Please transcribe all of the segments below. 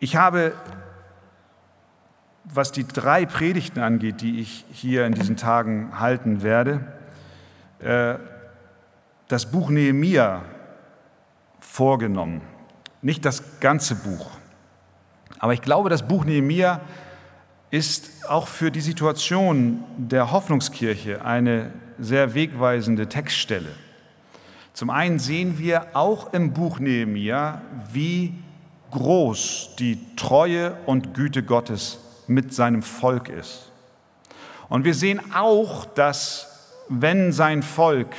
Ich habe, was die drei Predigten angeht, die ich hier in diesen Tagen halten werde, äh, das Buch Nehemia vorgenommen. Nicht das ganze Buch. Aber ich glaube, das Buch Nehemia ist auch für die Situation der Hoffnungskirche eine sehr wegweisende Textstelle. Zum einen sehen wir auch im Buch Nehemia, wie groß die Treue und Güte Gottes mit seinem Volk ist. Und wir sehen auch, dass wenn sein Volk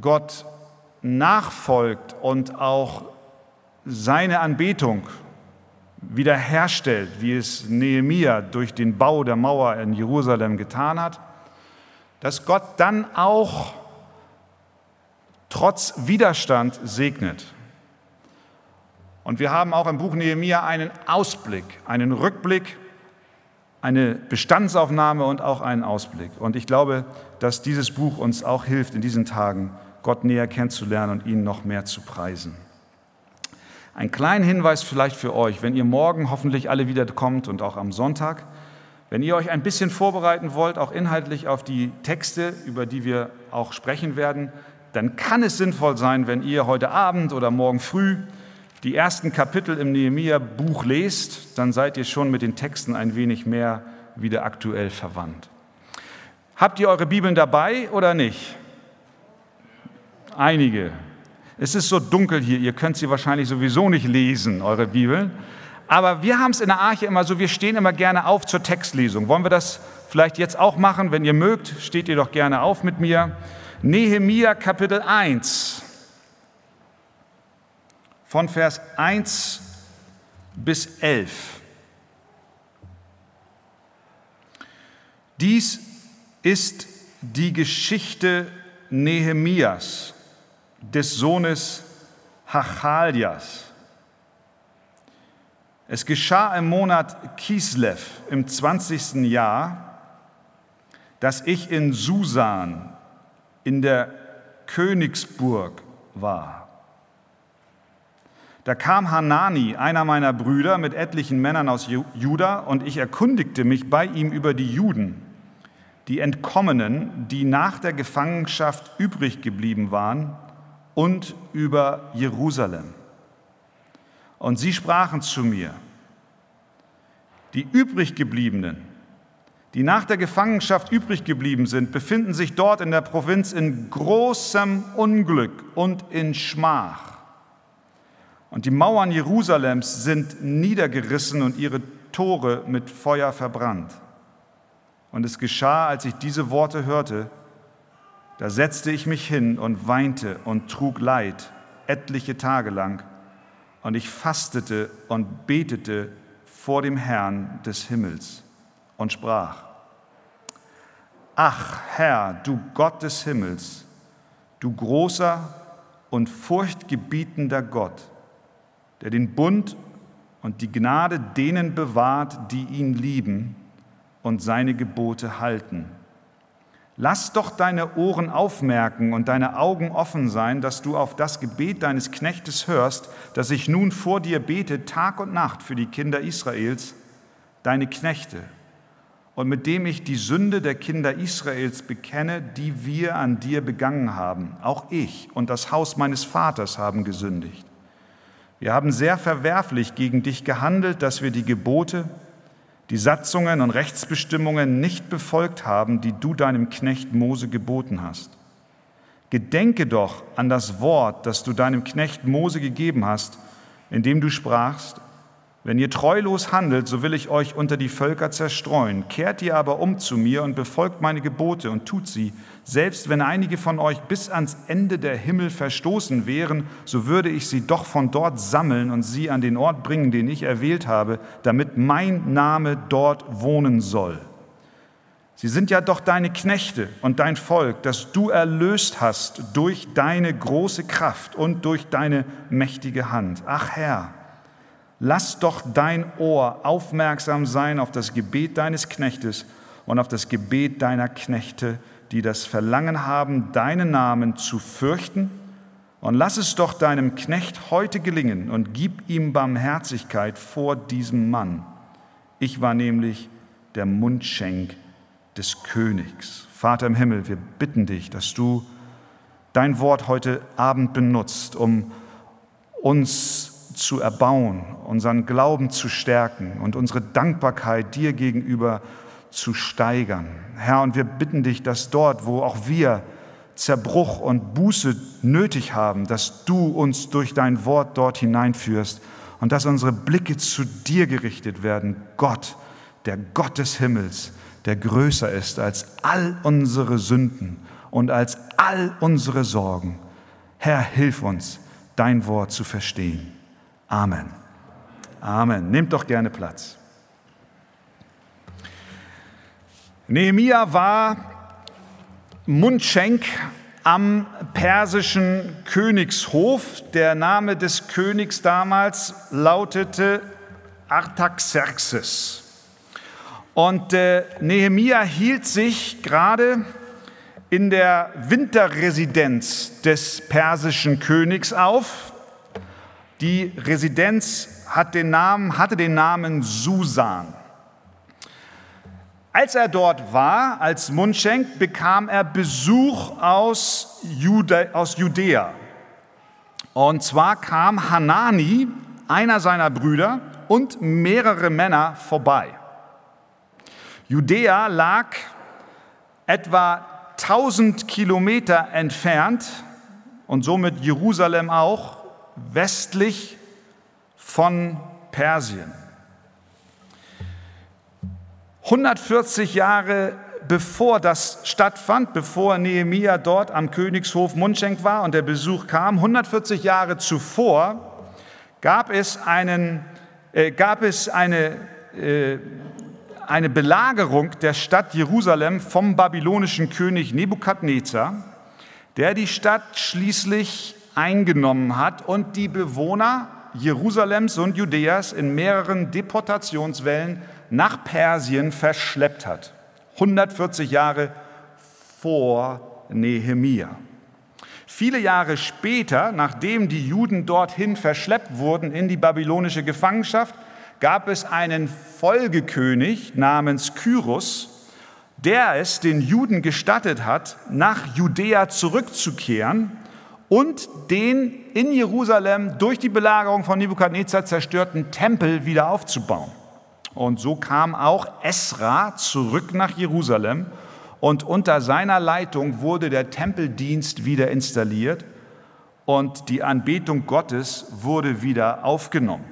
Gott nachfolgt und auch seine Anbetung wiederherstellt, wie es Nehemia durch den Bau der Mauer in Jerusalem getan hat, dass Gott dann auch trotz Widerstand segnet. Und wir haben auch im Buch Nehemia einen Ausblick, einen Rückblick, eine Bestandsaufnahme und auch einen Ausblick. Und ich glaube, dass dieses Buch uns auch hilft, in diesen Tagen Gott näher kennenzulernen und ihn noch mehr zu preisen. Ein kleiner Hinweis vielleicht für euch, wenn ihr morgen hoffentlich alle wieder kommt und auch am Sonntag, wenn ihr euch ein bisschen vorbereiten wollt, auch inhaltlich auf die Texte, über die wir auch sprechen werden, dann kann es sinnvoll sein, wenn ihr heute Abend oder morgen früh die ersten Kapitel im Nehemia-Buch lest, dann seid ihr schon mit den Texten ein wenig mehr wieder aktuell verwandt. Habt ihr eure Bibeln dabei oder nicht? Einige. Es ist so dunkel hier, ihr könnt sie wahrscheinlich sowieso nicht lesen, eure Bibeln. Aber wir haben es in der Arche immer so, wir stehen immer gerne auf zur Textlesung. Wollen wir das vielleicht jetzt auch machen? Wenn ihr mögt, steht ihr doch gerne auf mit mir. Nehemia Kapitel 1. Von Vers 1 bis 11. Dies ist die Geschichte Nehemias des Sohnes Hachaljas. Es geschah im Monat Kislev im 20. Jahr, dass ich in Susan in der Königsburg war. Da kam Hanani, einer meiner Brüder, mit etlichen Männern aus Juda, und ich erkundigte mich bei ihm über die Juden, die Entkommenen, die nach der Gefangenschaft übrig geblieben waren, und über Jerusalem. Und sie sprachen zu mir, die übriggebliebenen, die nach der Gefangenschaft übrig geblieben sind, befinden sich dort in der Provinz in großem Unglück und in Schmach. Und die Mauern Jerusalems sind niedergerissen und ihre Tore mit Feuer verbrannt. Und es geschah, als ich diese Worte hörte, da setzte ich mich hin und weinte und trug Leid etliche Tage lang. Und ich fastete und betete vor dem Herrn des Himmels und sprach, Ach Herr, du Gott des Himmels, du großer und furchtgebietender Gott, der den Bund und die Gnade denen bewahrt, die ihn lieben und seine Gebote halten Lass doch deine Ohren aufmerken und deine Augen offen sein, dass du auf das Gebet deines Knechtes hörst, das ich nun vor dir bete, Tag und Nacht für die Kinder Israels, deine Knechte, und mit dem ich die Sünde der Kinder Israels bekenne, die wir an dir begangen haben. Auch ich und das Haus meines Vaters haben gesündigt. Wir haben sehr verwerflich gegen dich gehandelt, dass wir die Gebote, die Satzungen und Rechtsbestimmungen nicht befolgt haben, die du deinem Knecht Mose geboten hast. Gedenke doch an das Wort, das du deinem Knecht Mose gegeben hast, indem du sprachst, wenn ihr treulos handelt, so will ich euch unter die Völker zerstreuen. Kehrt ihr aber um zu mir und befolgt meine Gebote und tut sie, selbst wenn einige von euch bis ans Ende der Himmel verstoßen wären, so würde ich sie doch von dort sammeln und sie an den Ort bringen, den ich erwählt habe, damit mein Name dort wohnen soll. Sie sind ja doch deine Knechte und dein Volk, das du erlöst hast durch deine große Kraft und durch deine mächtige Hand. Ach Herr, Lass doch dein Ohr aufmerksam sein auf das Gebet deines Knechtes und auf das Gebet deiner Knechte, die das Verlangen haben, deinen Namen zu fürchten Und lass es doch deinem Knecht heute gelingen und gib ihm Barmherzigkeit vor diesem Mann. Ich war nämlich der Mundschenk des Königs. Vater im Himmel, wir bitten dich, dass du dein Wort heute Abend benutzt, um uns zu erbauen, unseren Glauben zu stärken und unsere Dankbarkeit dir gegenüber zu steigern. Herr, und wir bitten dich, dass dort, wo auch wir Zerbruch und Buße nötig haben, dass du uns durch dein Wort dort hineinführst und dass unsere Blicke zu dir gerichtet werden, Gott, der Gott des Himmels, der größer ist als all unsere Sünden und als all unsere Sorgen. Herr, hilf uns, dein Wort zu verstehen. Amen. Amen. Nehmt doch gerne Platz. Nehemia war Mundschenk am persischen Königshof. Der Name des Königs damals lautete Artaxerxes. Und äh, Nehemia hielt sich gerade in der Winterresidenz des persischen Königs auf. Die Residenz hat den Namen, hatte den Namen Susan. Als er dort war, als Mundschenk, bekam er Besuch aus, Jude, aus Judäa. Und zwar kam Hanani, einer seiner Brüder, und mehrere Männer vorbei. Judäa lag etwa 1000 Kilometer entfernt und somit Jerusalem auch westlich von Persien. 140 Jahre bevor das stattfand, bevor Nehemia dort am Königshof Mundschenk war und der Besuch kam, 140 Jahre zuvor gab es, einen, äh, gab es eine, äh, eine Belagerung der Stadt Jerusalem vom babylonischen König Nebukadnezar, der die Stadt schließlich eingenommen hat und die Bewohner Jerusalems und Judäas in mehreren Deportationswellen nach Persien verschleppt hat. 140 Jahre vor Nehemia. Viele Jahre später, nachdem die Juden dorthin verschleppt wurden in die babylonische Gefangenschaft, gab es einen Folgekönig namens Kyros, der es den Juden gestattet hat, nach Judäa zurückzukehren und den in Jerusalem durch die Belagerung von Nebukadnezar zerstörten Tempel wieder aufzubauen. Und so kam auch Esra zurück nach Jerusalem und unter seiner Leitung wurde der Tempeldienst wieder installiert und die Anbetung Gottes wurde wieder aufgenommen.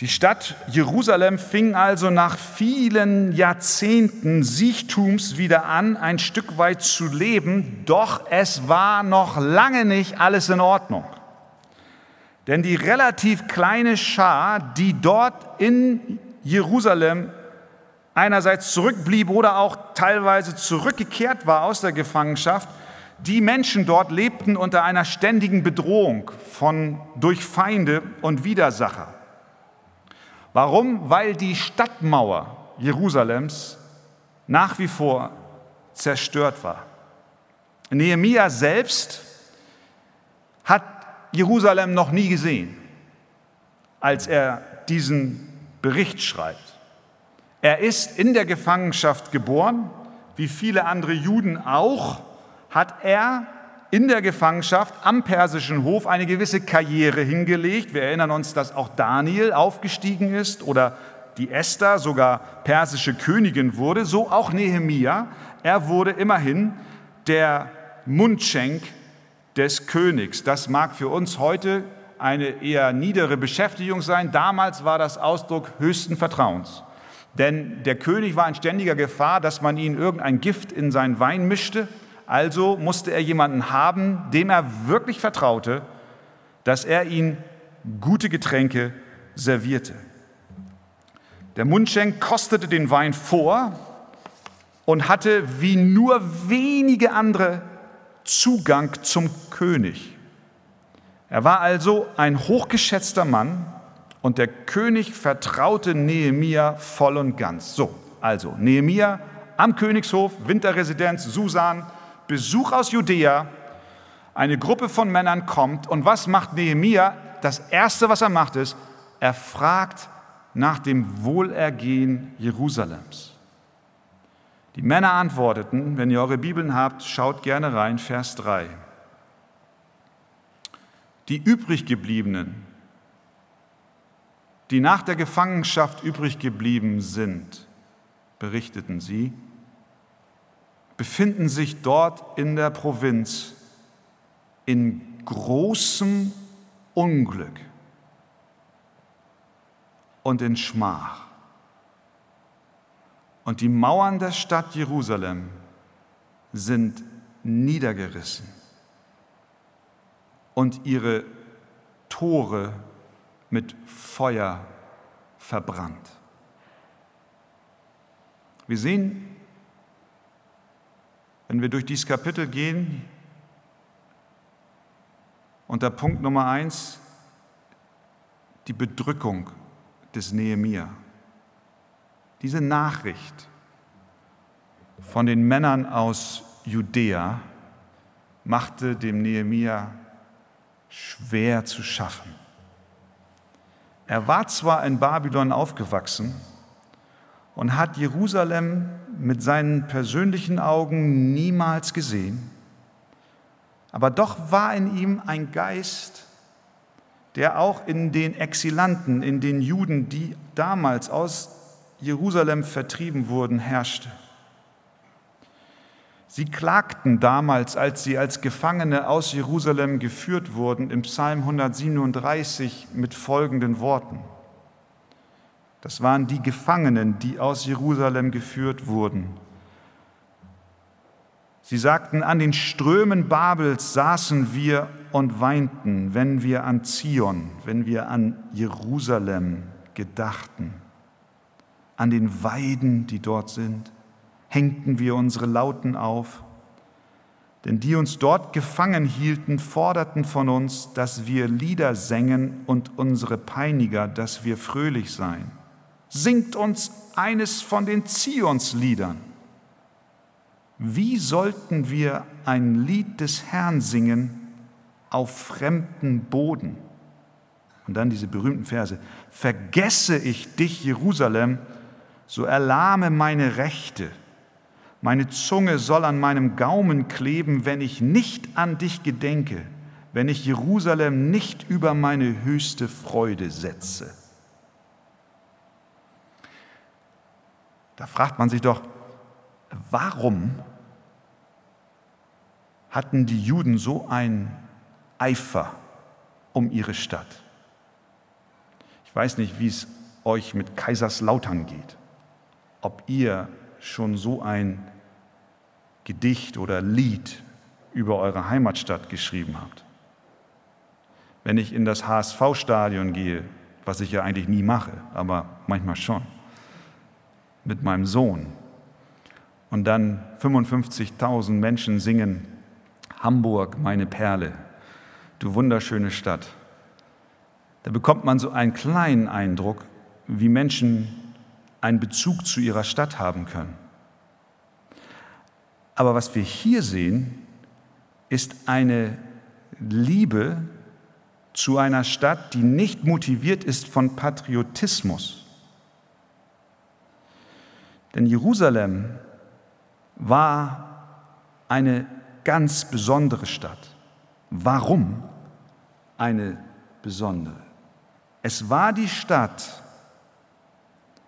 Die Stadt Jerusalem fing also nach vielen Jahrzehnten Sichtums wieder an, ein Stück weit zu leben, doch es war noch lange nicht alles in Ordnung. Denn die relativ kleine Schar, die dort in Jerusalem einerseits zurückblieb oder auch teilweise zurückgekehrt war aus der Gefangenschaft, die Menschen dort lebten unter einer ständigen Bedrohung von, durch Feinde und Widersacher. Warum? Weil die Stadtmauer Jerusalems nach wie vor zerstört war. Nehemia selbst hat Jerusalem noch nie gesehen, als er diesen Bericht schreibt. Er ist in der Gefangenschaft geboren, wie viele andere Juden auch, hat er in der Gefangenschaft am persischen Hof eine gewisse Karriere hingelegt. Wir erinnern uns, dass auch Daniel aufgestiegen ist oder die Esther sogar persische Königin wurde, so auch Nehemia. Er wurde immerhin der Mundschenk des Königs. Das mag für uns heute eine eher niedere Beschäftigung sein. Damals war das Ausdruck höchsten Vertrauens. Denn der König war in ständiger Gefahr, dass man ihm irgendein Gift in seinen Wein mischte. Also musste er jemanden haben, dem er wirklich vertraute, dass er ihm gute Getränke servierte. Der Mundschenk kostete den Wein vor und hatte wie nur wenige andere Zugang zum König. Er war also ein hochgeschätzter Mann und der König vertraute Nehemia voll und ganz. So, also Nehemia am Königshof, Winterresidenz, Susan, Besuch aus Judäa Eine Gruppe von Männern kommt und was macht Nehemia? Das Erste, was er macht, ist, er fragt nach dem Wohlergehen Jerusalems. Die Männer antworteten, wenn ihr eure Bibeln habt, schaut gerne rein, Vers 3. Die übriggebliebenen, die nach der Gefangenschaft übrig geblieben sind, berichteten sie, befinden sich dort in der Provinz in großem Unglück und in Schmach. Und die Mauern der Stadt Jerusalem sind niedergerissen und ihre Tore mit Feuer verbrannt. Wir sehen, wenn wir durch dieses Kapitel gehen, unter Punkt Nummer eins die Bedrückung des Nehemia. Diese Nachricht von den Männern aus Judäa machte dem Nehemia schwer zu schaffen. Er war zwar in Babylon aufgewachsen und hat Jerusalem mit seinen persönlichen Augen niemals gesehen, aber doch war in ihm ein Geist, der auch in den Exilanten, in den Juden, die damals aus Jerusalem vertrieben wurden, herrschte. Sie klagten damals, als sie als Gefangene aus Jerusalem geführt wurden, im Psalm 137 mit folgenden Worten. Das waren die Gefangenen, die aus Jerusalem geführt wurden. Sie sagten, an den Strömen Babels saßen wir und weinten, wenn wir an Zion, wenn wir an Jerusalem gedachten. An den Weiden, die dort sind, hängten wir unsere Lauten auf. Denn die uns dort gefangen hielten, forderten von uns, dass wir Lieder sängen und unsere Peiniger, dass wir fröhlich seien. Singt uns eines von den Zionsliedern. Wie sollten wir ein Lied des Herrn singen auf fremden Boden? Und dann diese berühmten Verse. Vergesse ich dich, Jerusalem, so erlahme meine Rechte. Meine Zunge soll an meinem Gaumen kleben, wenn ich nicht an dich gedenke, wenn ich Jerusalem nicht über meine höchste Freude setze. Da fragt man sich doch, warum hatten die Juden so einen Eifer um ihre Stadt? Ich weiß nicht, wie es euch mit Kaiserslautern geht, ob ihr schon so ein Gedicht oder Lied über eure Heimatstadt geschrieben habt. Wenn ich in das HSV-Stadion gehe, was ich ja eigentlich nie mache, aber manchmal schon, mit meinem Sohn. Und dann 55.000 Menschen singen, Hamburg, meine Perle, du wunderschöne Stadt. Da bekommt man so einen kleinen Eindruck, wie Menschen einen Bezug zu ihrer Stadt haben können. Aber was wir hier sehen, ist eine Liebe zu einer Stadt, die nicht motiviert ist von Patriotismus, denn Jerusalem war eine ganz besondere Stadt. Warum eine besondere? Es war die Stadt,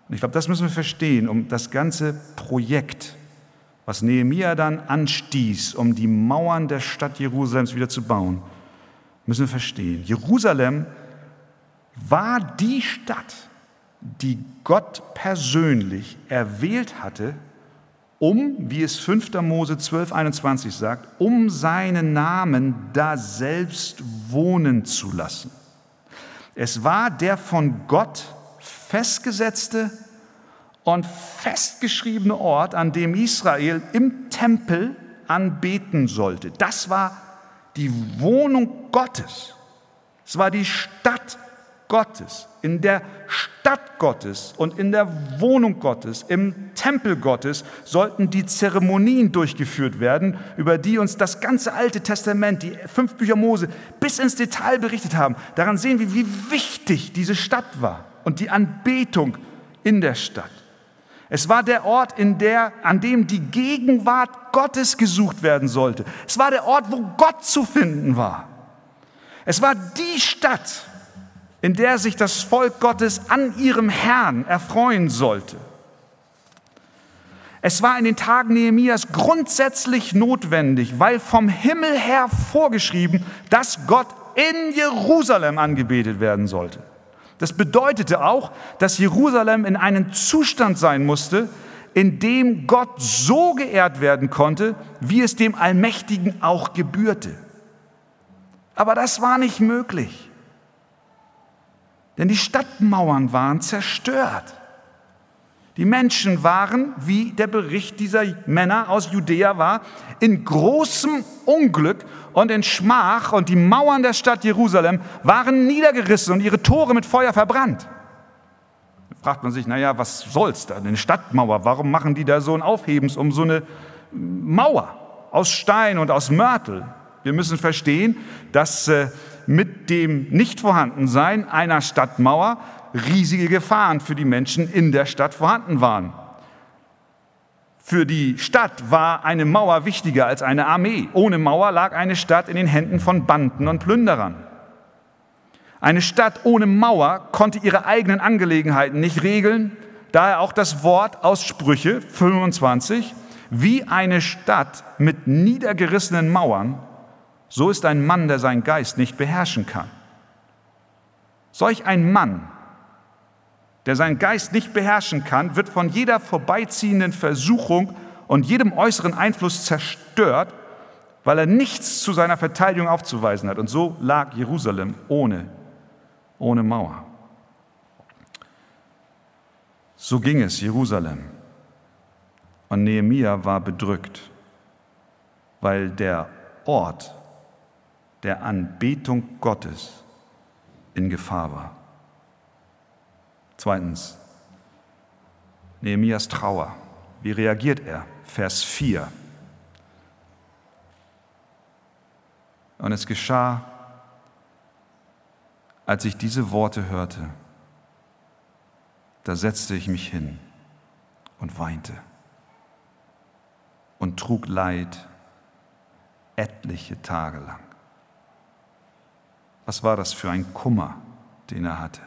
und ich glaube, das müssen wir verstehen, um das ganze Projekt, was Nehemia dann anstieß, um die Mauern der Stadt Jerusalems wieder zu bauen, müssen wir verstehen. Jerusalem war die Stadt, die Gott persönlich erwählt hatte, um, wie es 5. Mose 12, 21 sagt, um seinen Namen da selbst wohnen zu lassen. Es war der von Gott festgesetzte und festgeschriebene Ort, an dem Israel im Tempel anbeten sollte. Das war die Wohnung Gottes. Es war die Stadt Gottes. In der Stadt Gottes und in der Wohnung Gottes, im Tempel Gottes, sollten die Zeremonien durchgeführt werden, über die uns das ganze Alte Testament, die fünf Bücher Mose, bis ins Detail berichtet haben. Daran sehen wir, wie wichtig diese Stadt war und die Anbetung in der Stadt. Es war der Ort, in der, an dem die Gegenwart Gottes gesucht werden sollte. Es war der Ort, wo Gott zu finden war. Es war die Stadt, in der sich das Volk Gottes an ihrem Herrn erfreuen sollte. Es war in den Tagen Nehemias grundsätzlich notwendig, weil vom Himmel her vorgeschrieben, dass Gott in Jerusalem angebetet werden sollte. Das bedeutete auch, dass Jerusalem in einem Zustand sein musste, in dem Gott so geehrt werden konnte, wie es dem Allmächtigen auch gebührte. Aber das war nicht möglich. Denn die Stadtmauern waren zerstört. Die Menschen waren, wie der Bericht dieser Männer aus Judäa war, in großem Unglück und in Schmach und die Mauern der Stadt Jerusalem waren niedergerissen und ihre Tore mit Feuer verbrannt. Da fragt man sich, naja, was soll's da? Eine Stadtmauer, warum machen die da so ein Aufhebens um so eine Mauer aus Stein und aus Mörtel? Wir müssen verstehen, dass äh, mit dem Nichtvorhandensein einer Stadtmauer riesige Gefahren für die Menschen in der Stadt vorhanden waren. Für die Stadt war eine Mauer wichtiger als eine Armee. Ohne Mauer lag eine Stadt in den Händen von Banden und Plünderern. Eine Stadt ohne Mauer konnte ihre eigenen Angelegenheiten nicht regeln, daher auch das Wort aus Sprüche 25, wie eine Stadt mit niedergerissenen Mauern so ist ein Mann, der seinen Geist nicht beherrschen kann. Solch ein Mann, der seinen Geist nicht beherrschen kann, wird von jeder vorbeiziehenden Versuchung und jedem äußeren Einfluss zerstört, weil er nichts zu seiner Verteidigung aufzuweisen hat. Und so lag Jerusalem ohne, ohne Mauer. So ging es Jerusalem. Und Nehemia war bedrückt, weil der Ort, der Anbetung Gottes in Gefahr war. Zweitens, Nehemias Trauer. Wie reagiert er? Vers 4. Und es geschah, als ich diese Worte hörte, da setzte ich mich hin und weinte und trug Leid etliche Tage lang. Was war das für ein Kummer, den er hatte?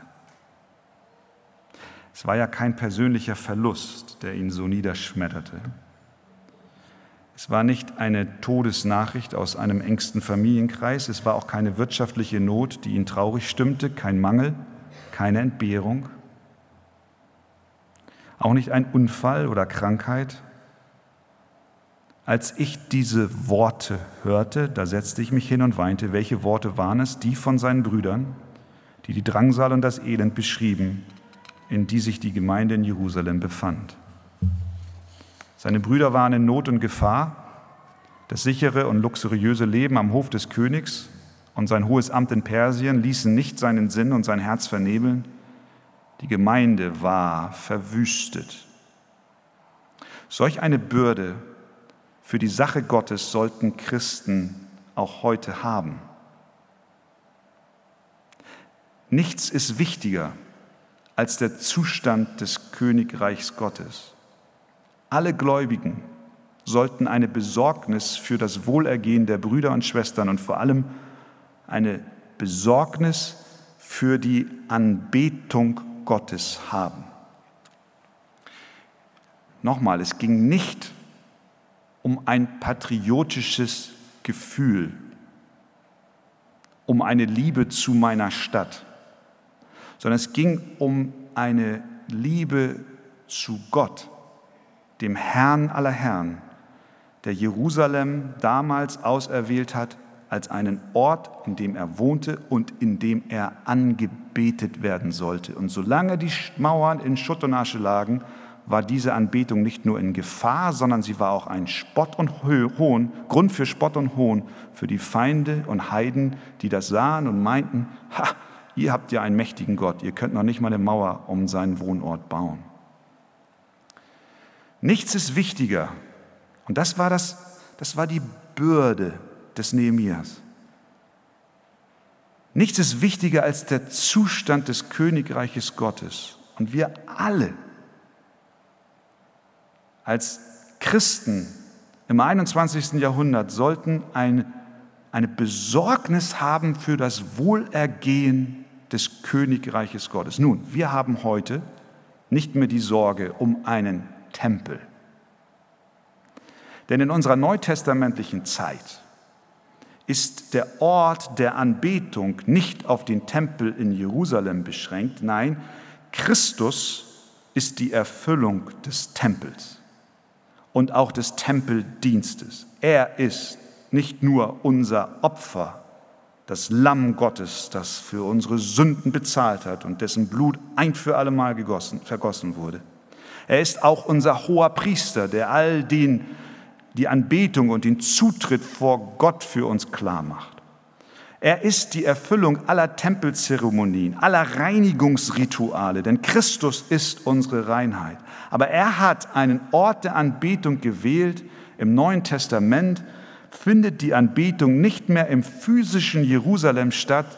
Es war ja kein persönlicher Verlust, der ihn so niederschmetterte. Es war nicht eine Todesnachricht aus einem engsten Familienkreis, es war auch keine wirtschaftliche Not, die ihn traurig stimmte, kein Mangel, keine Entbehrung, auch nicht ein Unfall oder Krankheit, als ich diese Worte hörte, da setzte ich mich hin und weinte. Welche Worte waren es? Die von seinen Brüdern, die die Drangsal und das Elend beschrieben, in die sich die Gemeinde in Jerusalem befand. Seine Brüder waren in Not und Gefahr. Das sichere und luxuriöse Leben am Hof des Königs und sein hohes Amt in Persien ließen nicht seinen Sinn und sein Herz vernebeln. Die Gemeinde war verwüstet. Solch eine Bürde für die Sache Gottes sollten Christen auch heute haben. Nichts ist wichtiger als der Zustand des Königreichs Gottes. Alle Gläubigen sollten eine Besorgnis für das Wohlergehen der Brüder und Schwestern und vor allem eine Besorgnis für die Anbetung Gottes haben. Nochmal, es ging nicht um ein patriotisches Gefühl, um eine Liebe zu meiner Stadt, sondern es ging um eine Liebe zu Gott, dem Herrn aller Herren, der Jerusalem damals auserwählt hat als einen Ort, in dem er wohnte und in dem er angebetet werden sollte. Und solange die Mauern in Schutt und Asche lagen, war diese Anbetung nicht nur in Gefahr, sondern sie war auch ein Spott und Hohn, Grund für Spott und Hohn für die Feinde und Heiden, die das sahen und meinten, ha, ihr habt ja einen mächtigen Gott, ihr könnt noch nicht mal eine Mauer um seinen Wohnort bauen. Nichts ist wichtiger. Und das war, das, das war die Bürde des Nehemias. Nichts ist wichtiger als der Zustand des Königreiches Gottes. Und wir alle als Christen im 21. Jahrhundert sollten ein, eine Besorgnis haben für das Wohlergehen des Königreiches Gottes. Nun, wir haben heute nicht mehr die Sorge um einen Tempel. Denn in unserer neutestamentlichen Zeit ist der Ort der Anbetung nicht auf den Tempel in Jerusalem beschränkt. Nein, Christus ist die Erfüllung des Tempels und auch des Tempeldienstes. Er ist nicht nur unser Opfer, das Lamm Gottes, das für unsere Sünden bezahlt hat und dessen Blut ein für allemal gegossen, vergossen wurde. Er ist auch unser hoher Priester, der all den die Anbetung und den Zutritt vor Gott für uns klar macht. Er ist die Erfüllung aller Tempelzeremonien, aller Reinigungsrituale, denn Christus ist unsere Reinheit. Aber er hat einen Ort der Anbetung gewählt. Im Neuen Testament findet die Anbetung nicht mehr im physischen Jerusalem statt.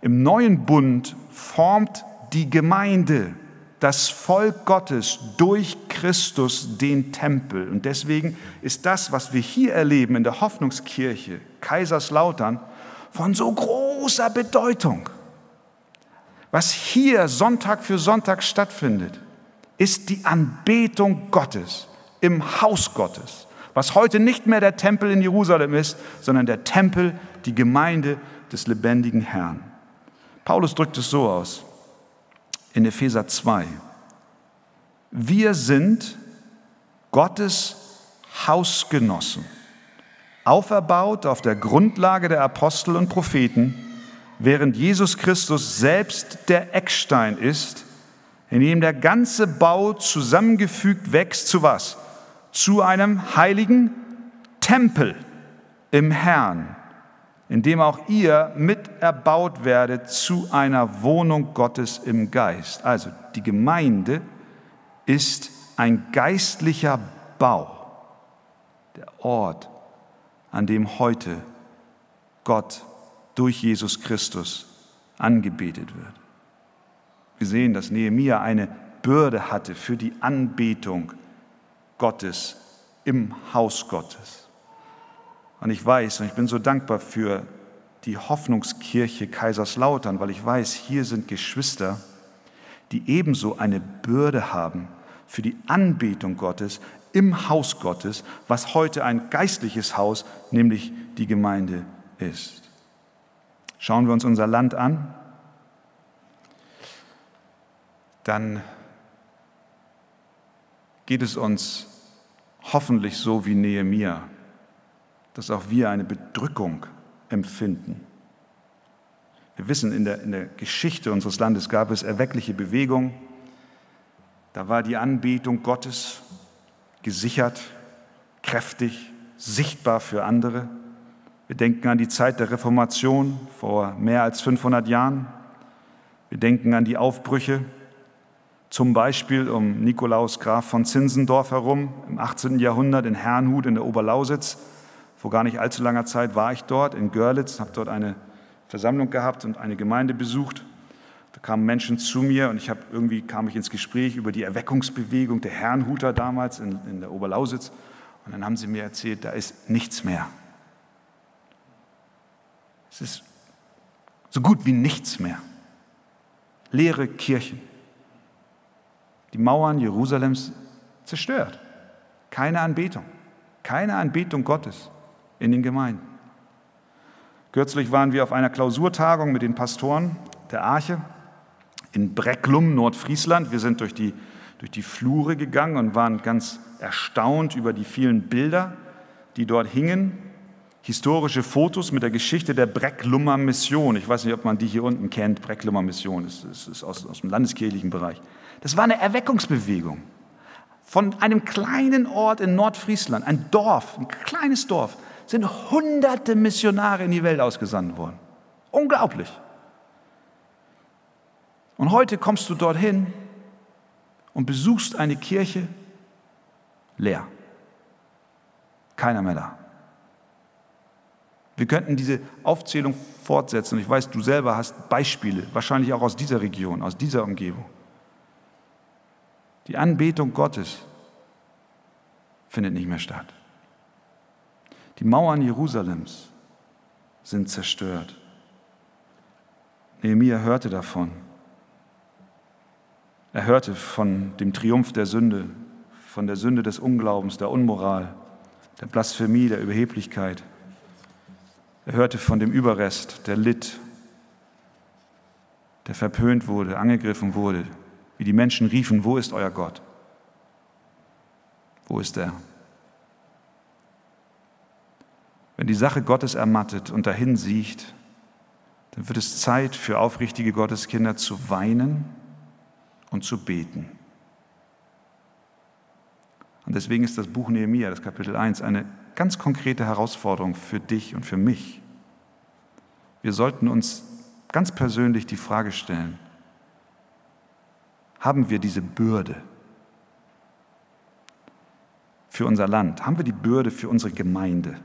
Im neuen Bund formt die Gemeinde das Volk Gottes durch Christus den Tempel. Und deswegen ist das, was wir hier erleben in der Hoffnungskirche Kaiserslautern, von so großer Bedeutung. Was hier Sonntag für Sonntag stattfindet, ist die Anbetung Gottes im Haus Gottes, was heute nicht mehr der Tempel in Jerusalem ist, sondern der Tempel, die Gemeinde des lebendigen Herrn. Paulus drückt es so aus in Epheser 2. Wir sind Gottes Hausgenossen, auferbaut auf der Grundlage der Apostel und Propheten, während Jesus Christus selbst der Eckstein ist, in dem der ganze Bau zusammengefügt wächst zu was? Zu einem heiligen Tempel im Herrn in dem auch ihr mit erbaut werdet zu einer Wohnung Gottes im Geist. Also die Gemeinde ist ein geistlicher Bau, der Ort, an dem heute Gott durch Jesus Christus angebetet wird. Wir sehen, dass Nehemia eine Bürde hatte für die Anbetung Gottes im Haus Gottes. Und ich weiß, und ich bin so dankbar für die Hoffnungskirche Kaiserslautern, weil ich weiß, hier sind Geschwister, die ebenso eine Bürde haben für die Anbetung Gottes im Haus Gottes, was heute ein geistliches Haus, nämlich die Gemeinde ist. Schauen wir uns unser Land an, dann geht es uns hoffentlich so wie Nehemia dass auch wir eine Bedrückung empfinden. Wir wissen, in der, in der Geschichte unseres Landes gab es erweckliche Bewegungen. Da war die Anbetung Gottes gesichert, kräftig, sichtbar für andere. Wir denken an die Zeit der Reformation vor mehr als 500 Jahren. Wir denken an die Aufbrüche, zum Beispiel um Nikolaus Graf von Zinzendorf herum im 18. Jahrhundert in Herrnhut in der Oberlausitz vor gar nicht allzu langer Zeit war ich dort in Görlitz, habe dort eine Versammlung gehabt und eine Gemeinde besucht. Kamen Menschen zu mir und ich habe irgendwie kam ich ins Gespräch über die Erweckungsbewegung der Herrnhuter damals in, in der Oberlausitz. Und dann haben sie mir erzählt, da ist nichts mehr. Es ist so gut wie nichts mehr. Leere Kirchen. Die Mauern Jerusalems zerstört. Keine Anbetung. Keine Anbetung Gottes in den Gemeinden. Kürzlich waren wir auf einer Klausurtagung mit den Pastoren der Arche in Brecklum, Nordfriesland. Wir sind durch die, durch die Flure gegangen und waren ganz erstaunt über die vielen Bilder, die dort hingen. Historische Fotos mit der Geschichte der Brecklummer Mission. Ich weiß nicht, ob man die hier unten kennt. Brecklummer Mission, das ist aus, aus dem landeskirchlichen Bereich. Das war eine Erweckungsbewegung von einem kleinen Ort in Nordfriesland, ein Dorf, ein kleines Dorf, sind hunderte Missionare in die Welt ausgesandt worden. Unglaublich. Und heute kommst du dorthin und besuchst eine Kirche leer. Keiner mehr da. Wir könnten diese Aufzählung fortsetzen. Ich weiß, du selber hast Beispiele, wahrscheinlich auch aus dieser Region, aus dieser Umgebung. Die Anbetung Gottes findet nicht mehr statt. Die Mauern Jerusalems sind zerstört. Nehemiah hörte davon. Er hörte von dem Triumph der Sünde, von der Sünde des Unglaubens, der Unmoral, der Blasphemie, der Überheblichkeit. Er hörte von dem Überrest, der litt, der verpönt wurde, angegriffen wurde, wie die Menschen riefen, wo ist euer Gott? Wo ist er? Wenn die Sache Gottes ermattet und dahin sieht, dann wird es Zeit für aufrichtige Gotteskinder zu weinen und zu beten. Und deswegen ist das Buch Nehemiah, das Kapitel 1, eine ganz konkrete Herausforderung für dich und für mich. Wir sollten uns ganz persönlich die Frage stellen, haben wir diese Bürde für unser Land? Haben wir die Bürde für unsere Gemeinde?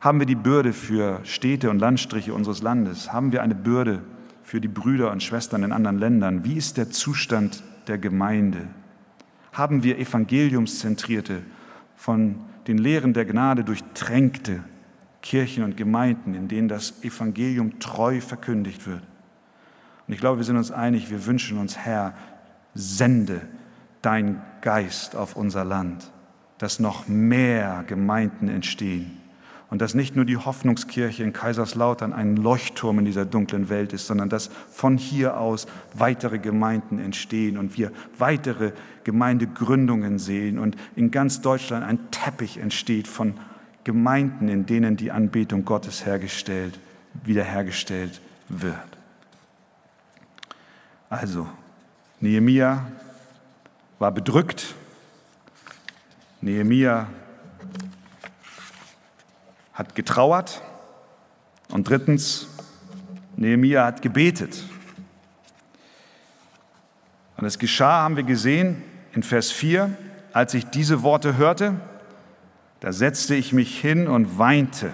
Haben wir die Bürde für Städte und Landstriche unseres Landes? Haben wir eine Bürde für die Brüder und Schwestern in anderen Ländern? Wie ist der Zustand der Gemeinde? Haben wir evangeliumszentrierte, von den Lehren der Gnade durchtränkte Kirchen und Gemeinden, in denen das Evangelium treu verkündigt wird? Und ich glaube, wir sind uns einig, wir wünschen uns, Herr, sende dein Geist auf unser Land, dass noch mehr Gemeinden entstehen und dass nicht nur die Hoffnungskirche in Kaiserslautern ein Leuchtturm in dieser dunklen Welt ist, sondern dass von hier aus weitere Gemeinden entstehen und wir weitere Gemeindegründungen sehen und in ganz Deutschland ein Teppich entsteht von Gemeinden, in denen die Anbetung Gottes hergestellt, wiederhergestellt wird. Also, Nehemia war bedrückt. Nehemia hat getrauert. Und drittens, Nehemia hat gebetet. Und es geschah, haben wir gesehen, in Vers 4, als ich diese Worte hörte, da setzte ich mich hin und weinte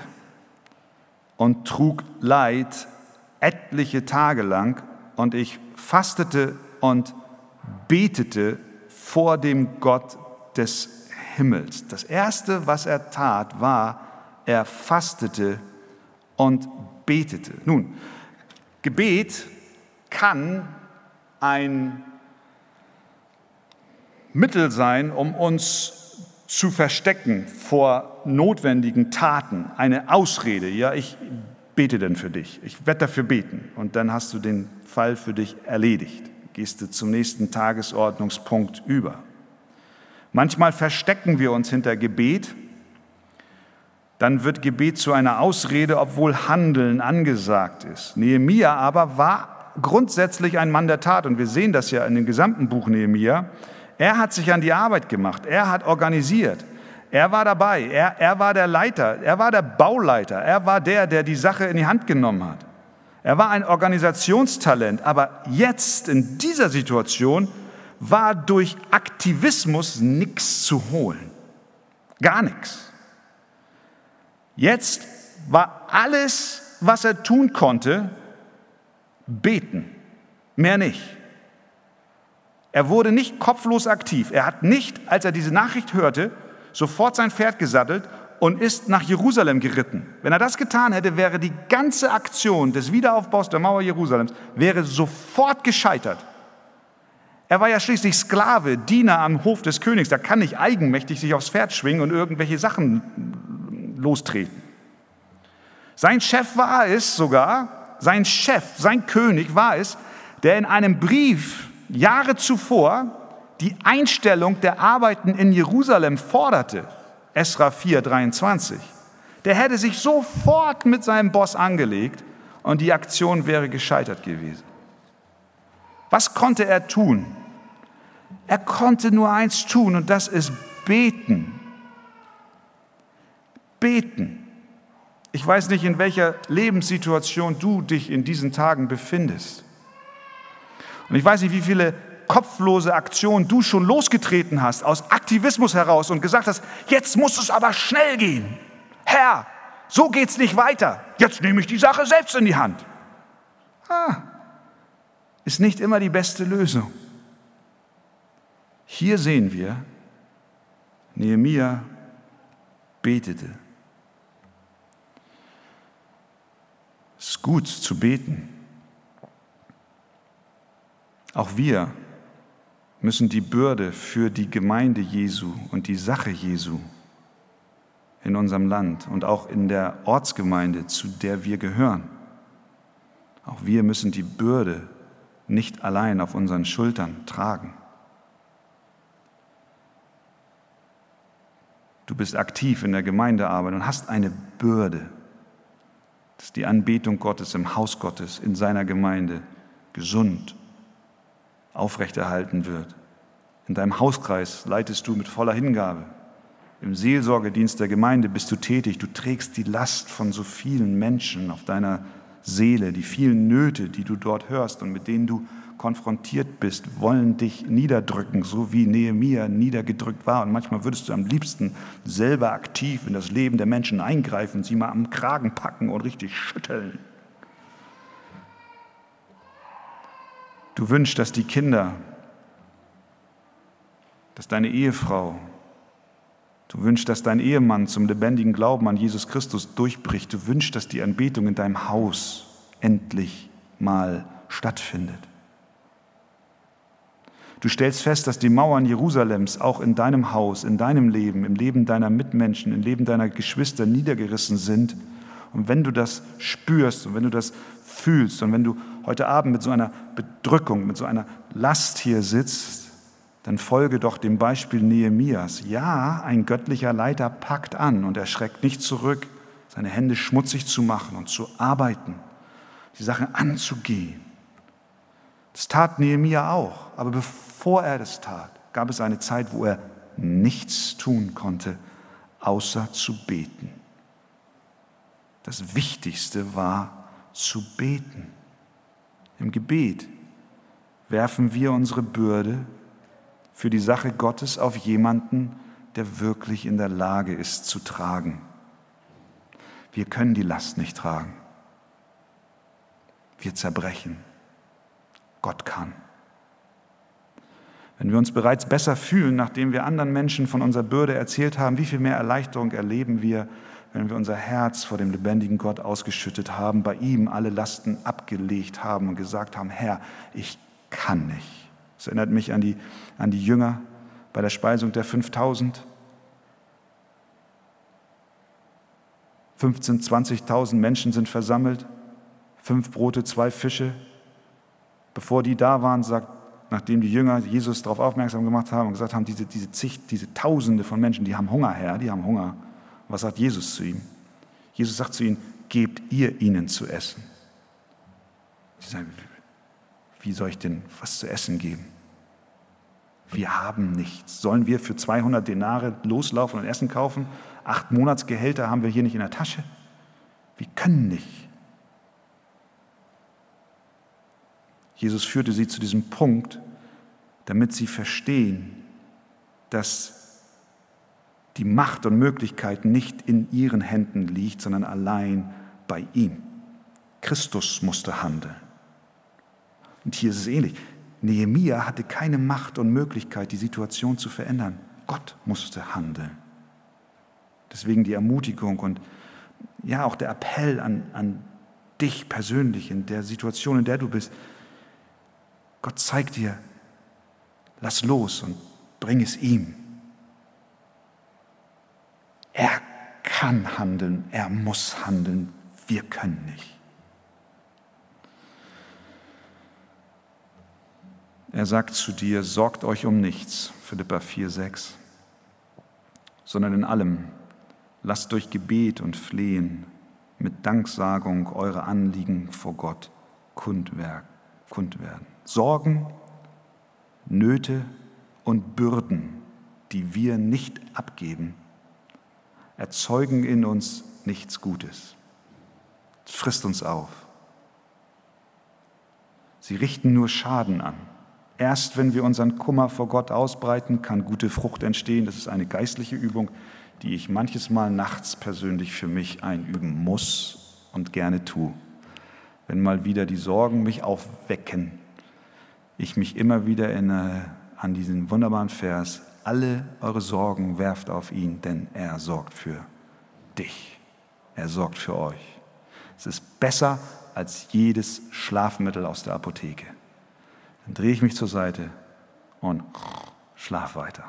und trug Leid etliche Tage lang und ich fastete und betete vor dem Gott des Himmels. Das Erste, was er tat, war, er fastete und betete. Nun, Gebet kann ein Mittel sein, um uns zu verstecken vor notwendigen Taten, eine Ausrede. Ja, ich bete denn für dich, ich werde dafür beten und dann hast du den Fall für dich erledigt. Gehst du zum nächsten Tagesordnungspunkt über. Manchmal verstecken wir uns hinter Gebet dann wird Gebet zu einer Ausrede, obwohl Handeln angesagt ist. Nehemia aber war grundsätzlich ein Mann der Tat und wir sehen das ja in dem gesamten Buch Nehemia. Er hat sich an die Arbeit gemacht, er hat organisiert, er war dabei, er, er war der Leiter, er war der Bauleiter, er war der, der die Sache in die Hand genommen hat. Er war ein Organisationstalent, aber jetzt in dieser Situation war durch Aktivismus nichts zu holen. Gar nichts. Jetzt war alles, was er tun konnte, beten. Mehr nicht. Er wurde nicht kopflos aktiv. Er hat nicht, als er diese Nachricht hörte, sofort sein Pferd gesattelt und ist nach Jerusalem geritten. Wenn er das getan hätte, wäre die ganze Aktion des Wiederaufbaus der Mauer Jerusalems wäre sofort gescheitert. Er war ja schließlich Sklave, Diener am Hof des Königs. Da kann nicht eigenmächtig sich aufs Pferd schwingen und irgendwelche Sachen lostreten. Sein Chef war es sogar, sein Chef, sein König war es, der in einem Brief Jahre zuvor die Einstellung der Arbeiten in Jerusalem forderte. Esra 4, 23. Der hätte sich sofort mit seinem Boss angelegt und die Aktion wäre gescheitert gewesen. Was konnte er tun? Er konnte nur eins tun und das ist beten beten. Ich weiß nicht, in welcher Lebenssituation du dich in diesen Tagen befindest. Und ich weiß nicht, wie viele kopflose Aktionen du schon losgetreten hast, aus Aktivismus heraus und gesagt hast, jetzt muss es aber schnell gehen. Herr, so geht's nicht weiter. Jetzt nehme ich die Sache selbst in die Hand. Ah, ist nicht immer die beste Lösung. Hier sehen wir, Nehemia betete. Ist gut zu beten. Auch wir müssen die Bürde für die Gemeinde Jesu und die Sache Jesu in unserem Land und auch in der Ortsgemeinde, zu der wir gehören, auch wir müssen die Bürde nicht allein auf unseren Schultern tragen. Du bist aktiv in der Gemeindearbeit und hast eine Bürde dass die Anbetung Gottes im Haus Gottes, in seiner Gemeinde gesund aufrechterhalten wird. In deinem Hauskreis leitest du mit voller Hingabe. Im Seelsorgedienst der Gemeinde bist du tätig. Du trägst die Last von so vielen Menschen auf deiner Seele, die vielen Nöte, die du dort hörst und mit denen du konfrontiert bist, wollen dich niederdrücken, so wie Nehemia niedergedrückt war. Und manchmal würdest du am liebsten selber aktiv in das Leben der Menschen eingreifen, sie mal am Kragen packen und richtig schütteln. Du wünschst, dass die Kinder, dass deine Ehefrau, du wünschst, dass dein Ehemann zum lebendigen Glauben an Jesus Christus durchbricht. Du wünschst, dass die Anbetung in deinem Haus endlich mal stattfindet. Du stellst fest, dass die Mauern Jerusalems auch in deinem Haus, in deinem Leben, im Leben deiner Mitmenschen, im Leben deiner Geschwister niedergerissen sind. Und wenn du das spürst und wenn du das fühlst und wenn du heute Abend mit so einer Bedrückung, mit so einer Last hier sitzt, dann folge doch dem Beispiel Nehemias. Ja, ein göttlicher Leiter packt an und er schreckt nicht zurück, seine Hände schmutzig zu machen und zu arbeiten, die Sachen anzugehen. Das tat Nehemia auch. Aber bevor er das tat, gab es eine Zeit, wo er nichts tun konnte, außer zu beten. Das Wichtigste war zu beten. Im Gebet werfen wir unsere Bürde für die Sache Gottes auf jemanden, der wirklich in der Lage ist zu tragen. Wir können die Last nicht tragen. Wir zerbrechen. Gott kann. Wenn wir uns bereits besser fühlen, nachdem wir anderen Menschen von unserer Bürde erzählt haben, wie viel mehr Erleichterung erleben wir, wenn wir unser Herz vor dem lebendigen Gott ausgeschüttet haben, bei ihm alle Lasten abgelegt haben und gesagt haben, Herr, ich kann nicht. Das erinnert mich an die, an die Jünger bei der Speisung der 5000. 15.000, 20.000 Menschen sind versammelt, fünf Brote, zwei Fische, Bevor die da waren, sagt, nachdem die Jünger Jesus darauf aufmerksam gemacht haben und gesagt haben, diese, diese zig, diese Tausende von Menschen, die haben Hunger, Herr, die haben Hunger. Was sagt Jesus zu ihm? Jesus sagt zu ihnen, gebt ihr ihnen zu essen. Sie sagen, wie soll ich denn was zu essen geben? Wir haben nichts. Sollen wir für 200 Denare loslaufen und Essen kaufen? Acht Monatsgehälter haben wir hier nicht in der Tasche. Wir können nicht. Jesus führte sie zu diesem Punkt, damit sie verstehen, dass die Macht und Möglichkeit nicht in ihren Händen liegt, sondern allein bei ihm. Christus musste handeln. Und hier ist es ähnlich. Nehemia hatte keine Macht und Möglichkeit, die Situation zu verändern. Gott musste handeln. Deswegen die Ermutigung und ja auch der Appell an, an dich persönlich in der Situation, in der du bist. Gott zeigt dir, lass los und bring es ihm. Er kann handeln, er muss handeln, wir können nicht. Er sagt zu dir, sorgt euch um nichts, Philippa 4, 6, sondern in allem lasst durch Gebet und Flehen mit Danksagung eure Anliegen vor Gott kund werden. Sorgen, Nöte und Bürden, die wir nicht abgeben, erzeugen in uns nichts Gutes. Es frisst uns auf. Sie richten nur Schaden an. Erst wenn wir unseren Kummer vor Gott ausbreiten, kann gute Frucht entstehen. Das ist eine geistliche Übung, die ich manches Mal nachts persönlich für mich einüben muss und gerne tue. Wenn mal wieder die Sorgen mich aufwecken, ich mich immer wieder erinnere an diesen wunderbaren Vers, alle eure Sorgen werft auf ihn, denn er sorgt für dich. Er sorgt für euch. Es ist besser als jedes Schlafmittel aus der Apotheke. Dann drehe ich mich zur Seite und schlaf weiter.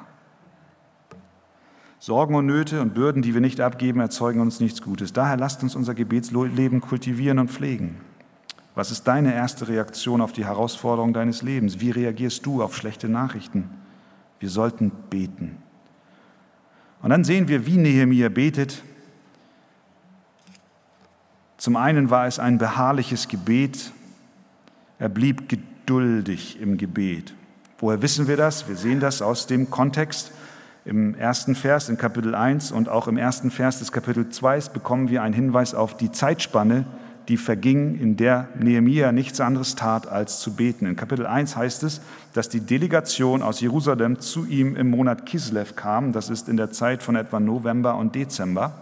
Sorgen und Nöte und Bürden, die wir nicht abgeben, erzeugen uns nichts Gutes. Daher lasst uns unser Gebetsleben kultivieren und pflegen. Was ist deine erste Reaktion auf die Herausforderung deines Lebens? Wie reagierst du auf schlechte Nachrichten? Wir sollten beten. Und dann sehen wir, wie Nehemiah betet. Zum einen war es ein beharrliches Gebet. Er blieb geduldig im Gebet. Woher wissen wir das? Wir sehen das aus dem Kontext. Im ersten Vers in Kapitel 1 und auch im ersten Vers des Kapitel 2 bekommen wir einen Hinweis auf die Zeitspanne, die verging, in der Nehemia nichts anderes tat, als zu beten. In Kapitel 1 heißt es, dass die Delegation aus Jerusalem zu ihm im Monat Kislev kam. Das ist in der Zeit von etwa November und Dezember.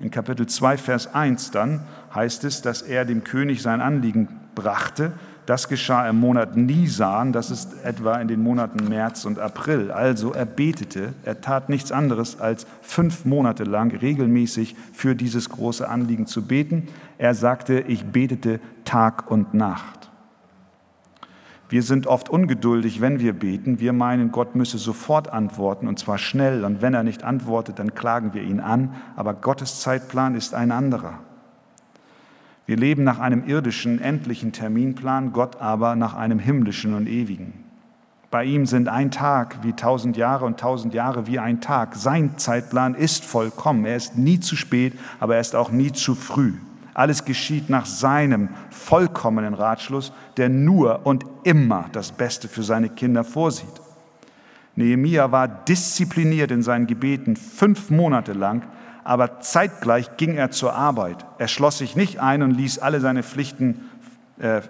In Kapitel 2, Vers 1 dann heißt es, dass er dem König sein Anliegen brachte. Das geschah im Monat Nisan, das ist etwa in den Monaten März und April. Also er betete, er tat nichts anderes, als fünf Monate lang regelmäßig für dieses große Anliegen zu beten. Er sagte, ich betete Tag und Nacht. Wir sind oft ungeduldig, wenn wir beten. Wir meinen, Gott müsse sofort antworten und zwar schnell. Und wenn er nicht antwortet, dann klagen wir ihn an. Aber Gottes Zeitplan ist ein anderer. Wir leben nach einem irdischen, endlichen Terminplan, Gott aber nach einem himmlischen und ewigen. Bei ihm sind ein Tag wie tausend Jahre und tausend Jahre wie ein Tag. Sein Zeitplan ist vollkommen. Er ist nie zu spät, aber er ist auch nie zu früh. Alles geschieht nach seinem vollkommenen Ratschluss, der nur und immer das Beste für seine Kinder vorsieht. Nehemia war diszipliniert in seinen Gebeten fünf Monate lang, aber zeitgleich ging er zur Arbeit. Er schloss sich nicht ein und ließ alle seine Pflichten äh,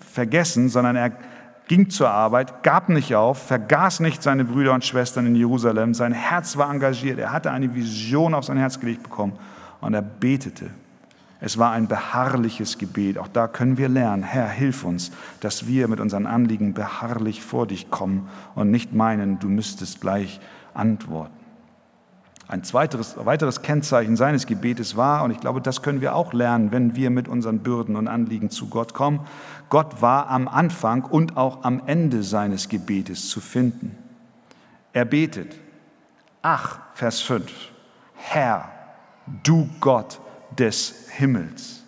vergessen, sondern er ging zur Arbeit, gab nicht auf, vergaß nicht seine Brüder und Schwestern in Jerusalem. Sein Herz war engagiert, er hatte eine Vision auf sein Herz gelegt bekommen und er betete. Es war ein beharrliches Gebet. Auch da können wir lernen, Herr, hilf uns, dass wir mit unseren Anliegen beharrlich vor dich kommen und nicht meinen, du müsstest gleich antworten. Ein zweiteres, weiteres Kennzeichen seines Gebetes war, und ich glaube, das können wir auch lernen, wenn wir mit unseren Bürden und Anliegen zu Gott kommen, Gott war am Anfang und auch am Ende seines Gebetes zu finden. Er betet, ach, Vers 5, Herr, du Gott, des Himmels.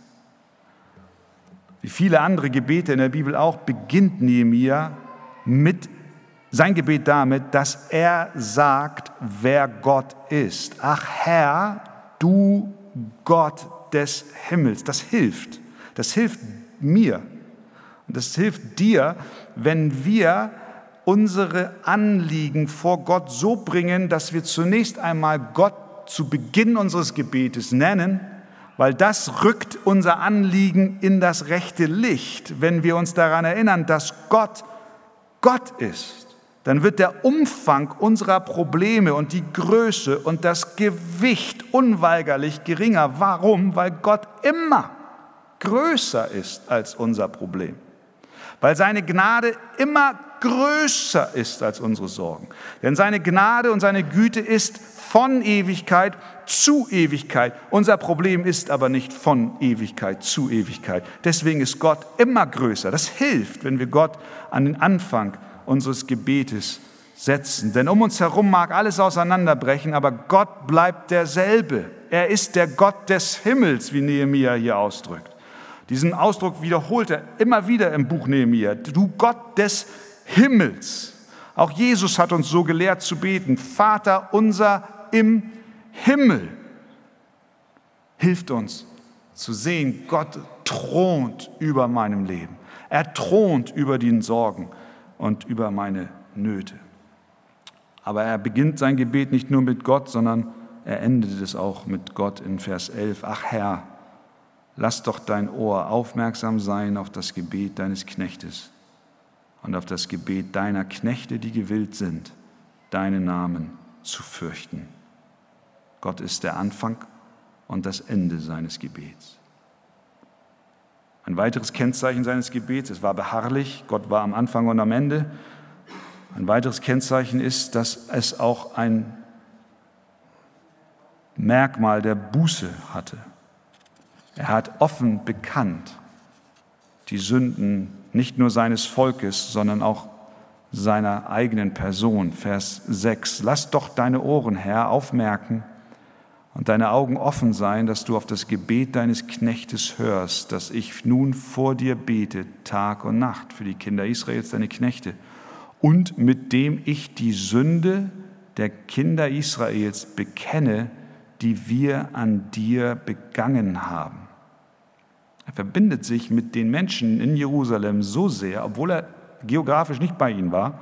Wie viele andere Gebete in der Bibel auch, beginnt Nehemia mit sein Gebet damit, dass er sagt, wer Gott ist. Ach Herr, du Gott des Himmels. Das hilft. Das hilft mir. Und das hilft dir, wenn wir unsere Anliegen vor Gott so bringen, dass wir zunächst einmal Gott zu Beginn unseres Gebetes nennen weil das rückt unser Anliegen in das rechte Licht. Wenn wir uns daran erinnern, dass Gott Gott ist, dann wird der Umfang unserer Probleme und die Größe und das Gewicht unweigerlich geringer. Warum? Weil Gott immer größer ist als unser Problem. Weil seine Gnade immer größer ist als unsere Sorgen. Denn seine Gnade und seine Güte ist von Ewigkeit zu Ewigkeit. Unser Problem ist aber nicht von Ewigkeit zu Ewigkeit. Deswegen ist Gott immer größer. Das hilft, wenn wir Gott an den Anfang unseres Gebetes setzen. Denn um uns herum mag alles auseinanderbrechen, aber Gott bleibt derselbe. Er ist der Gott des Himmels, wie Nehemiah hier ausdrückt. Diesen Ausdruck wiederholt er immer wieder im Buch Nehemiah. Du Gott des Himmels. Auch Jesus hat uns so gelehrt zu beten. Vater unser im Himmel hilft uns zu sehen, Gott thront über meinem Leben. Er thront über den Sorgen und über meine Nöte. Aber er beginnt sein Gebet nicht nur mit Gott, sondern er endet es auch mit Gott in Vers 11. Ach Herr, lass doch dein Ohr aufmerksam sein auf das Gebet deines Knechtes und auf das Gebet deiner Knechte, die gewillt sind, deinen Namen zu fürchten. Gott ist der Anfang und das Ende seines Gebets. Ein weiteres Kennzeichen seines Gebets, es war beharrlich, Gott war am Anfang und am Ende. Ein weiteres Kennzeichen ist, dass es auch ein Merkmal der Buße hatte. Er hat offen bekannt die Sünden nicht nur seines Volkes, sondern auch seiner eigenen Person. Vers 6. Lass doch deine Ohren, Herr, aufmerken und deine Augen offen sein, dass du auf das Gebet deines Knechtes hörst, dass ich nun vor dir bete, Tag und Nacht, für die Kinder Israels, deine Knechte, und mit dem ich die Sünde der Kinder Israels bekenne, die wir an dir begangen haben. Er verbindet sich mit den Menschen in Jerusalem so sehr, obwohl er geografisch nicht bei ihnen war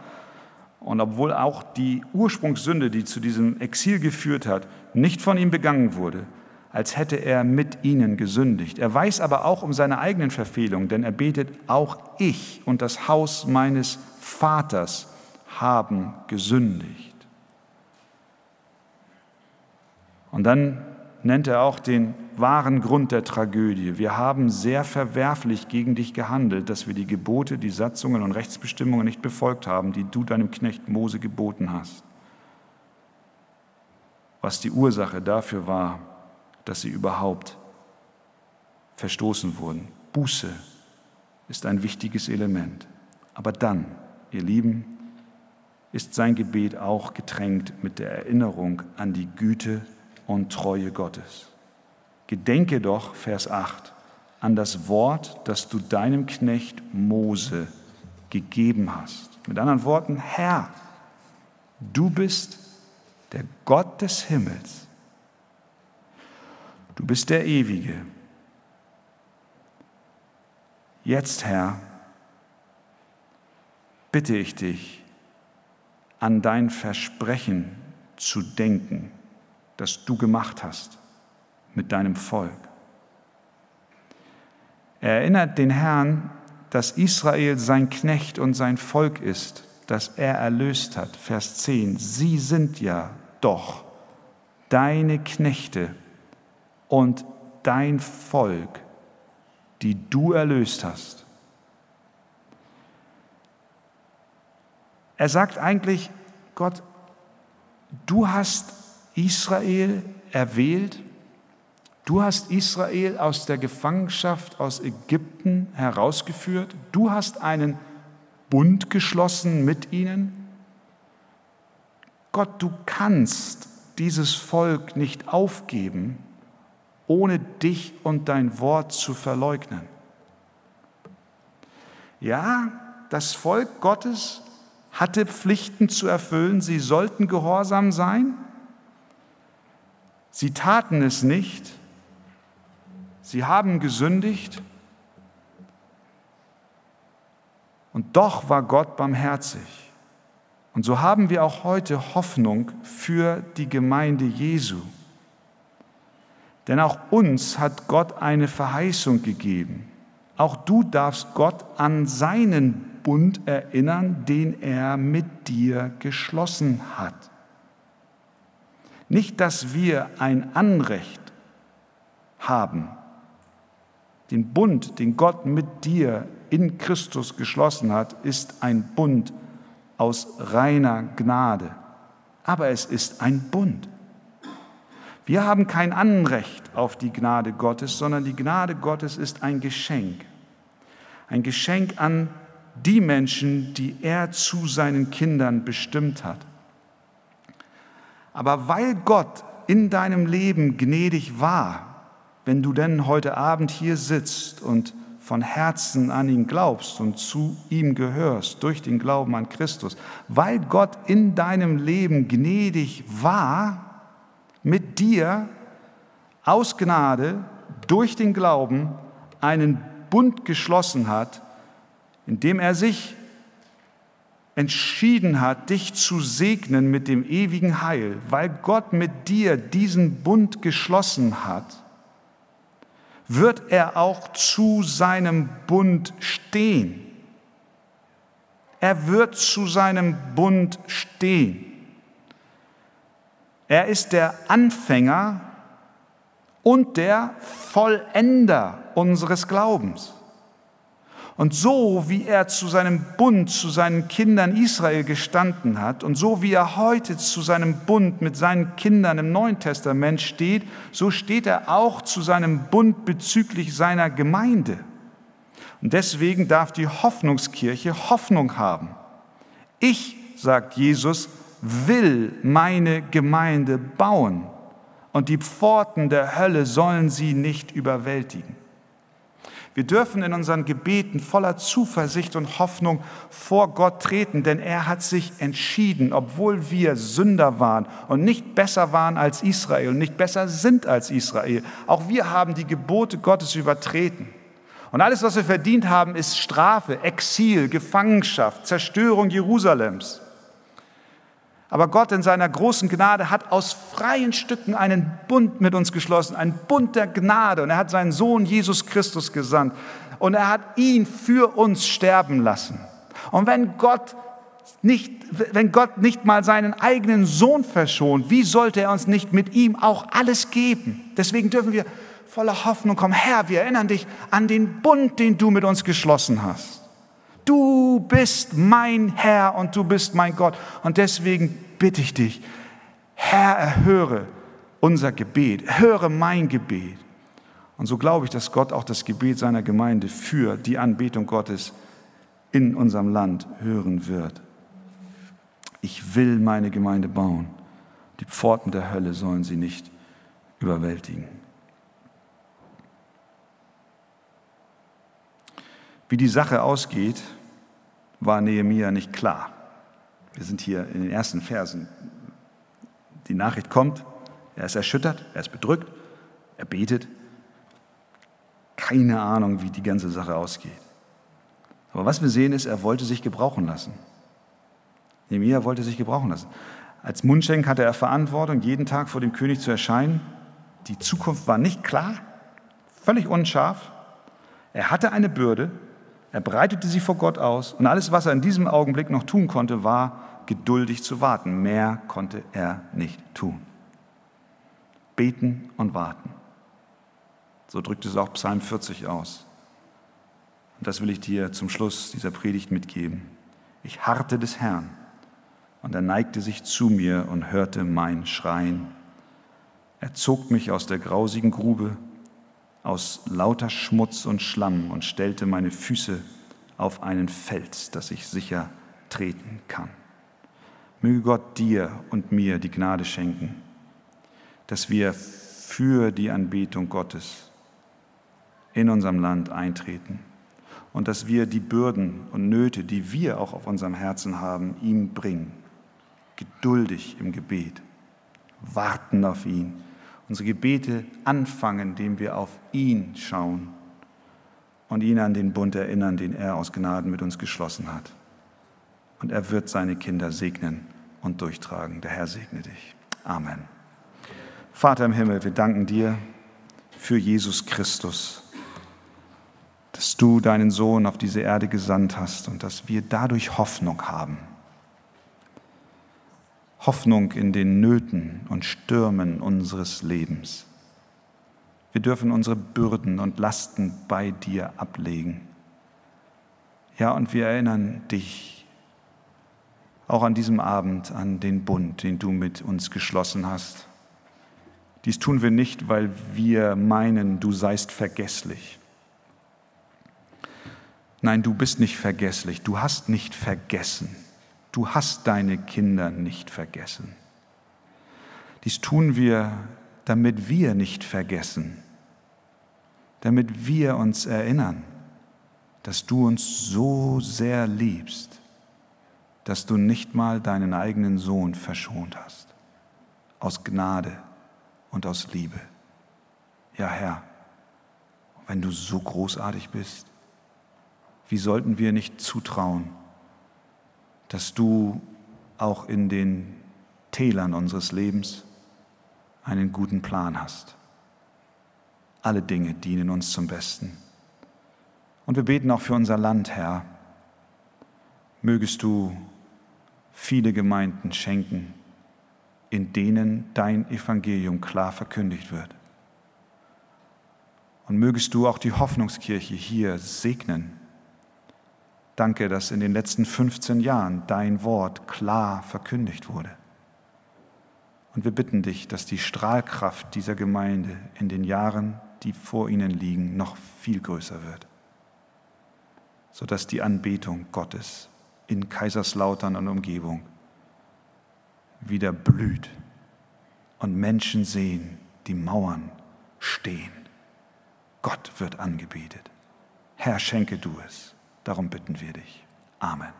und obwohl auch die Ursprungssünde, die zu diesem Exil geführt hat, nicht von ihm begangen wurde, als hätte er mit ihnen gesündigt. Er weiß aber auch um seine eigenen Verfehlungen, denn er betet, auch ich und das Haus meines Vaters haben gesündigt. Und dann nennt er auch den wahren Grund der Tragödie. Wir haben sehr verwerflich gegen dich gehandelt, dass wir die Gebote, die Satzungen und Rechtsbestimmungen nicht befolgt haben, die du deinem Knecht Mose geboten hast. Was die Ursache dafür war, dass sie überhaupt verstoßen wurden. Buße ist ein wichtiges Element. Aber dann, ihr Lieben, ist sein Gebet auch getränkt mit der Erinnerung an die Güte und Treue Gottes. Gedenke doch, Vers 8, an das Wort, das du deinem Knecht Mose gegeben hast. Mit anderen Worten, Herr, du bist der Gott des Himmels. Du bist der Ewige. Jetzt, Herr, bitte ich dich, an dein Versprechen zu denken das du gemacht hast mit deinem Volk. Er erinnert den Herrn, dass Israel sein Knecht und sein Volk ist, das er erlöst hat. Vers 10. Sie sind ja doch deine Knechte und dein Volk, die du erlöst hast. Er sagt eigentlich, Gott, du hast Israel erwählt. Du hast Israel aus der Gefangenschaft aus Ägypten herausgeführt. Du hast einen Bund geschlossen mit ihnen. Gott, du kannst dieses Volk nicht aufgeben, ohne dich und dein Wort zu verleugnen. Ja, das Volk Gottes hatte Pflichten zu erfüllen, sie sollten gehorsam sein, Sie taten es nicht. Sie haben gesündigt. Und doch war Gott barmherzig. Und so haben wir auch heute Hoffnung für die Gemeinde Jesu. Denn auch uns hat Gott eine Verheißung gegeben. Auch du darfst Gott an seinen Bund erinnern, den er mit dir geschlossen hat. Nicht, dass wir ein Anrecht haben, den Bund, den Gott mit dir in Christus geschlossen hat, ist ein Bund aus reiner Gnade. Aber es ist ein Bund. Wir haben kein Anrecht auf die Gnade Gottes, sondern die Gnade Gottes ist ein Geschenk. Ein Geschenk an die Menschen, die er zu seinen Kindern bestimmt hat. Aber weil Gott in deinem Leben gnädig war, wenn du denn heute Abend hier sitzt und von Herzen an ihn glaubst und zu ihm gehörst durch den Glauben an Christus, weil Gott in deinem Leben gnädig war, mit dir aus Gnade durch den Glauben einen Bund geschlossen hat, indem er sich entschieden hat, dich zu segnen mit dem ewigen Heil, weil Gott mit dir diesen Bund geschlossen hat, wird er auch zu seinem Bund stehen. Er wird zu seinem Bund stehen. Er ist der Anfänger und der Vollender unseres Glaubens. Und so wie er zu seinem Bund, zu seinen Kindern Israel gestanden hat und so wie er heute zu seinem Bund mit seinen Kindern im Neuen Testament steht, so steht er auch zu seinem Bund bezüglich seiner Gemeinde. Und deswegen darf die Hoffnungskirche Hoffnung haben. Ich, sagt Jesus, will meine Gemeinde bauen und die Pforten der Hölle sollen sie nicht überwältigen. Wir dürfen in unseren Gebeten voller Zuversicht und Hoffnung vor Gott treten, denn er hat sich entschieden, obwohl wir Sünder waren und nicht besser waren als Israel und nicht besser sind als Israel. Auch wir haben die Gebote Gottes übertreten. Und alles, was wir verdient haben, ist Strafe, Exil, Gefangenschaft, Zerstörung Jerusalems. Aber Gott in seiner großen Gnade hat aus freien Stücken einen Bund mit uns geschlossen, einen Bund der Gnade. Und er hat seinen Sohn Jesus Christus gesandt. Und er hat ihn für uns sterben lassen. Und wenn Gott nicht, wenn Gott nicht mal seinen eigenen Sohn verschont, wie sollte er uns nicht mit ihm auch alles geben? Deswegen dürfen wir voller Hoffnung kommen. Herr, wir erinnern dich an den Bund, den du mit uns geschlossen hast. Du bist mein Herr und du bist mein Gott. Und deswegen bitte ich dich, Herr, erhöre unser Gebet, höre mein Gebet. Und so glaube ich, dass Gott auch das Gebet seiner Gemeinde für die Anbetung Gottes in unserem Land hören wird. Ich will meine Gemeinde bauen. Die Pforten der Hölle sollen sie nicht überwältigen. Wie die Sache ausgeht, war Nehemia nicht klar. Wir sind hier in den ersten Versen. Die Nachricht kommt, er ist erschüttert, er ist bedrückt, er betet. Keine Ahnung, wie die ganze Sache ausgeht. Aber was wir sehen ist, er wollte sich gebrauchen lassen. Nehemia wollte sich gebrauchen lassen. Als Mundschenk hatte er Verantwortung, jeden Tag vor dem König zu erscheinen. Die Zukunft war nicht klar, völlig unscharf. Er hatte eine Bürde, er breitete sie vor Gott aus und alles, was er in diesem Augenblick noch tun konnte, war geduldig zu warten. Mehr konnte er nicht tun. Beten und warten. So drückt es auch Psalm 40 aus. Und das will ich dir zum Schluss dieser Predigt mitgeben. Ich harrte des Herrn und er neigte sich zu mir und hörte mein Schreien. Er zog mich aus der grausigen Grube aus lauter Schmutz und Schlamm und stellte meine Füße auf einen Fels, dass ich sicher treten kann. Möge Gott dir und mir die Gnade schenken, dass wir für die Anbetung Gottes in unserem Land eintreten und dass wir die Bürden und Nöte, die wir auch auf unserem Herzen haben, ihm bringen, geduldig im Gebet, warten auf ihn unsere Gebete anfangen, indem wir auf ihn schauen und ihn an den Bund erinnern, den er aus Gnaden mit uns geschlossen hat. Und er wird seine Kinder segnen und durchtragen. Der Herr segne dich. Amen. Vater im Himmel, wir danken dir für Jesus Christus, dass du deinen Sohn auf diese Erde gesandt hast und dass wir dadurch Hoffnung haben. Hoffnung in den Nöten und Stürmen unseres Lebens. Wir dürfen unsere Bürden und Lasten bei dir ablegen. Ja, und wir erinnern dich auch an diesem Abend an den Bund, den du mit uns geschlossen hast. Dies tun wir nicht, weil wir meinen, du seist vergesslich. Nein, du bist nicht vergesslich, du hast nicht vergessen du hast deine Kinder nicht vergessen. Dies tun wir, damit wir nicht vergessen, damit wir uns erinnern, dass du uns so sehr liebst, dass du nicht mal deinen eigenen Sohn verschont hast, aus Gnade und aus Liebe. Ja, Herr, wenn du so großartig bist, wie sollten wir nicht zutrauen, dass du auch in den Tälern unseres Lebens einen guten Plan hast. Alle Dinge dienen uns zum Besten. Und wir beten auch für unser Land, Herr. Mögest du viele Gemeinden schenken, in denen dein Evangelium klar verkündigt wird. Und mögest du auch die Hoffnungskirche hier segnen. Danke, dass in den letzten 15 Jahren dein Wort klar verkündigt wurde. Und wir bitten dich, dass die Strahlkraft dieser Gemeinde in den Jahren, die vor ihnen liegen, noch viel größer wird, sodass die Anbetung Gottes in Kaiserslautern und Umgebung wieder blüht und Menschen sehen, die Mauern stehen. Gott wird angebetet. Herr, schenke du es. Darum bitten wir dich. Amen.